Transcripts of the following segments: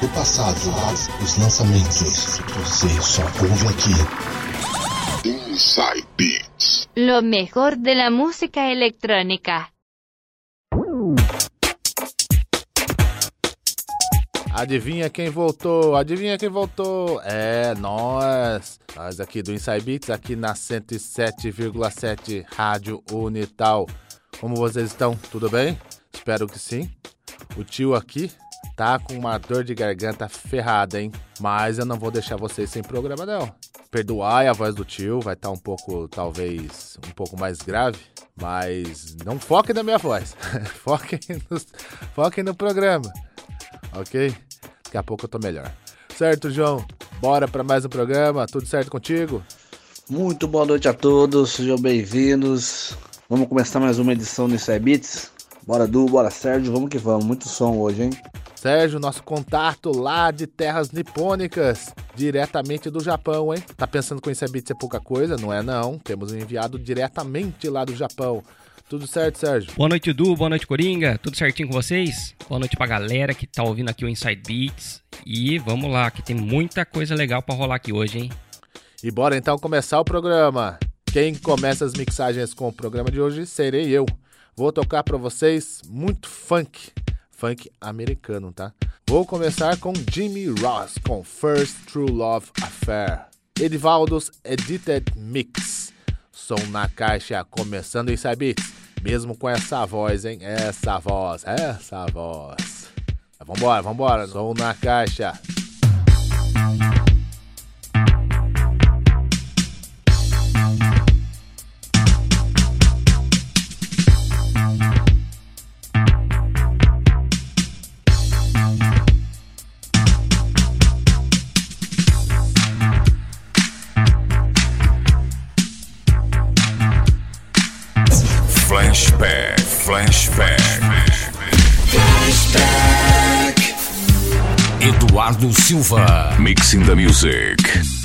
do passado, os lançamentos. Você só ouve aqui. Inside Beats. Lo mejor de la música electrónica. Adivinha quem voltou? Adivinha quem voltou? É nós. Nós aqui do Inside Beats, aqui na 107,7 Rádio Unital. Como vocês estão? Tudo bem? Espero que sim. O tio aqui tá com uma dor de garganta ferrada, hein? Mas eu não vou deixar vocês sem programa, não. Perdoai a voz do tio, vai estar tá um pouco, talvez, um pouco mais grave. Mas não foquem na minha voz. foquem, no, foquem no programa. Ok? Daqui a pouco eu tô melhor. Certo, João? Bora para mais um programa. Tudo certo contigo? Muito boa noite a todos, sejam bem-vindos. Vamos começar mais uma edição do Beats. Bora Du, bora Sérgio, vamos que vamos. Muito som hoje, hein? Sérgio, nosso contato lá de terras nipônicas, diretamente do Japão, hein? Tá pensando que o Inside Beats é pouca coisa? Não é não. Temos um enviado diretamente lá do Japão. Tudo certo, Sérgio? Boa noite, Du. Boa noite, Coringa. Tudo certinho com vocês? Boa noite pra galera que tá ouvindo aqui o Inside Beats. E vamos lá, que tem muita coisa legal para rolar aqui hoje, hein? E bora então começar o programa. Quem começa as mixagens com o programa de hoje serei eu. Vou tocar para vocês muito funk, funk americano, tá? Vou começar com Jimmy Ross com First True Love Affair. Edivaldos Edited Mix. Som na caixa começando em Beats. Mesmo com essa voz, hein? Essa voz, essa voz. Vambora, vambora. Som na caixa. Eduardo Silva. Mixing the Music.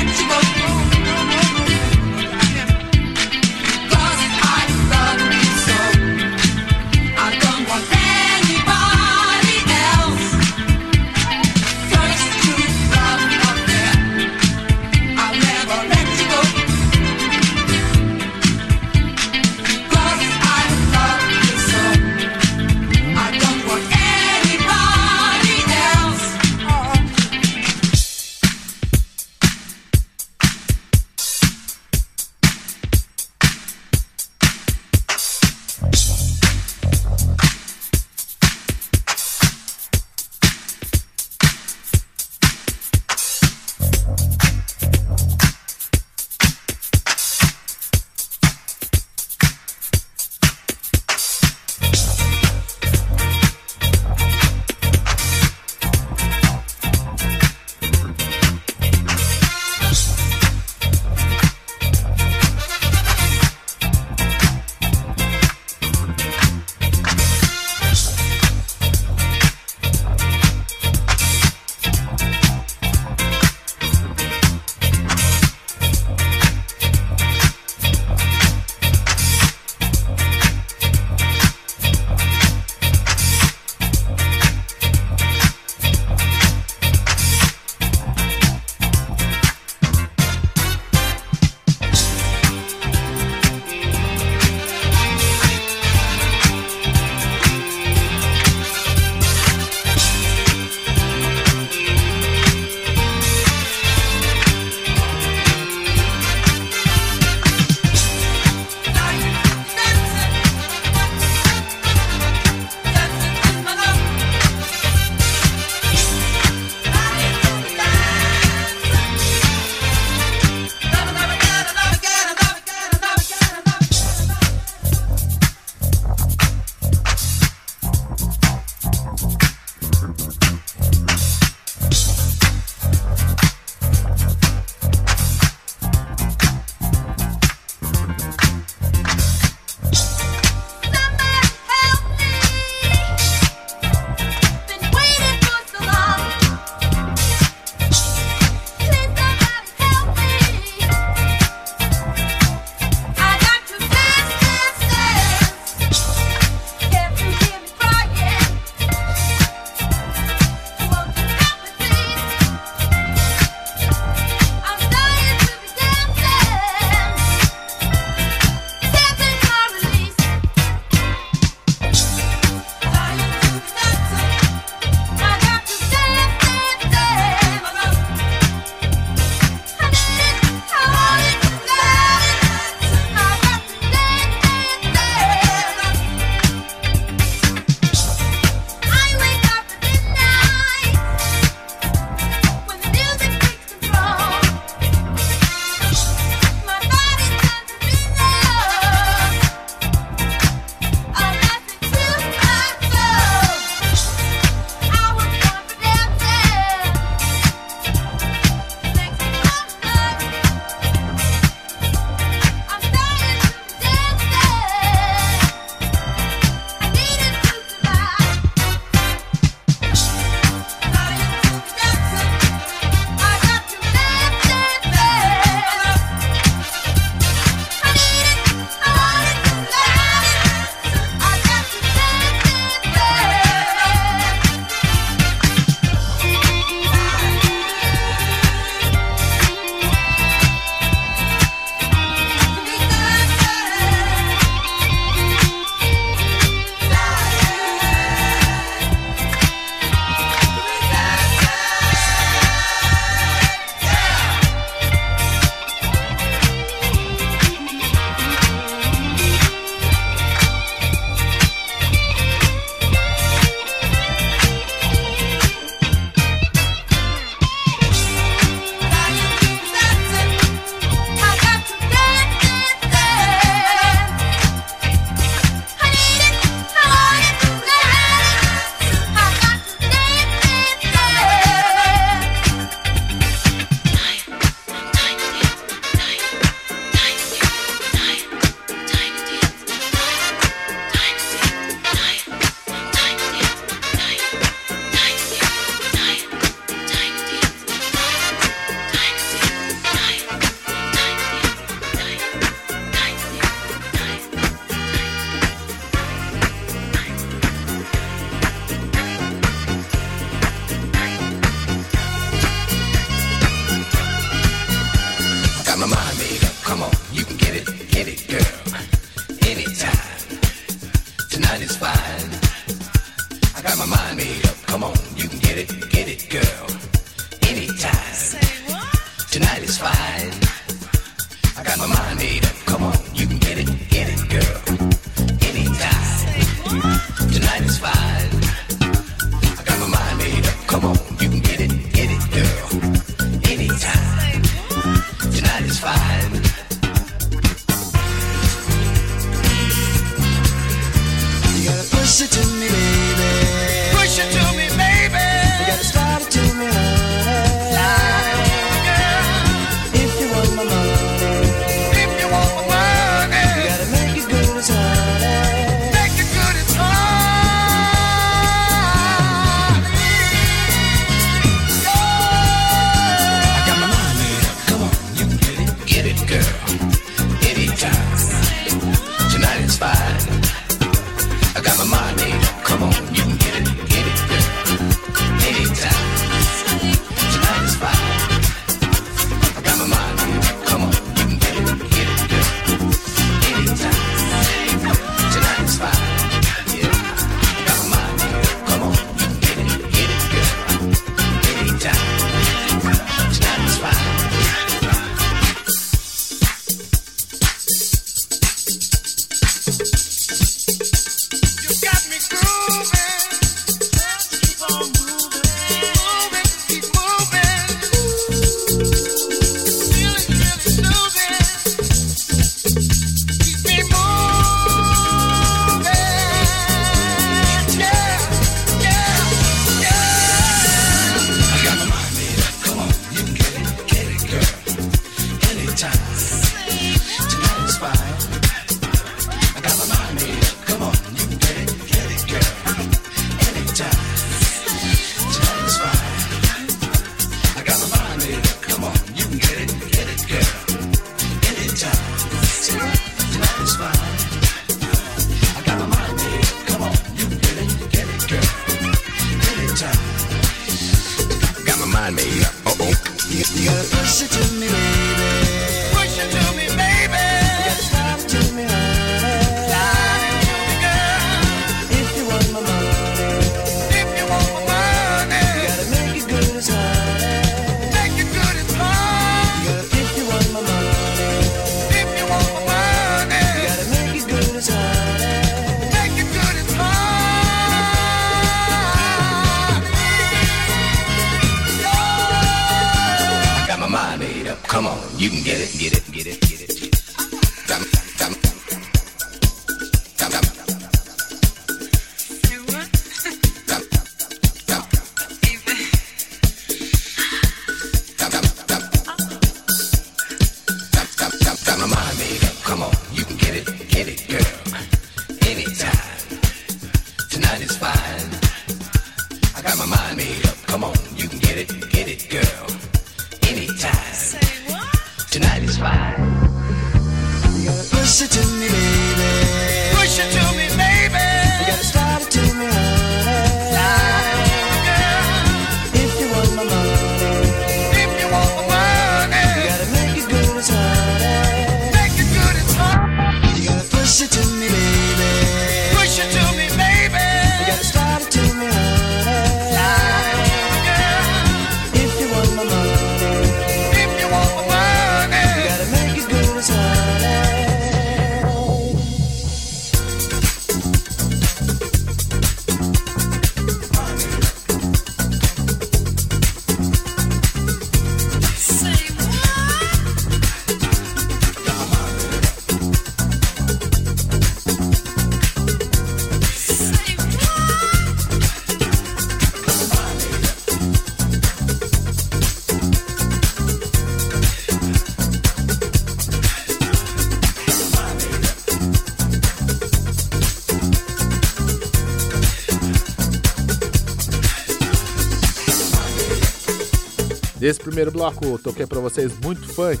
Desse primeiro bloco, eu toquei para vocês muito funk.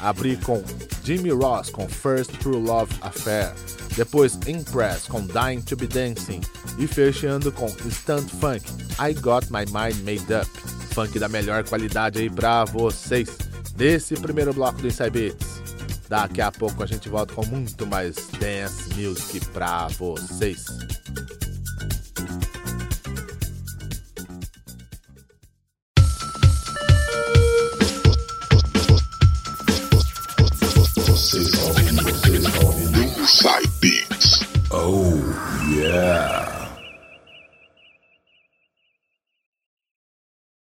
Abri com Jimmy Ross com First True Love Affair. Depois Impress com Dying to Be Dancing. E fechando com Instant Funk I Got My Mind Made Up. Funk da melhor qualidade aí pra vocês. Desse primeiro bloco do Inside Beats. Daqui a pouco a gente volta com muito mais dance music pra vocês.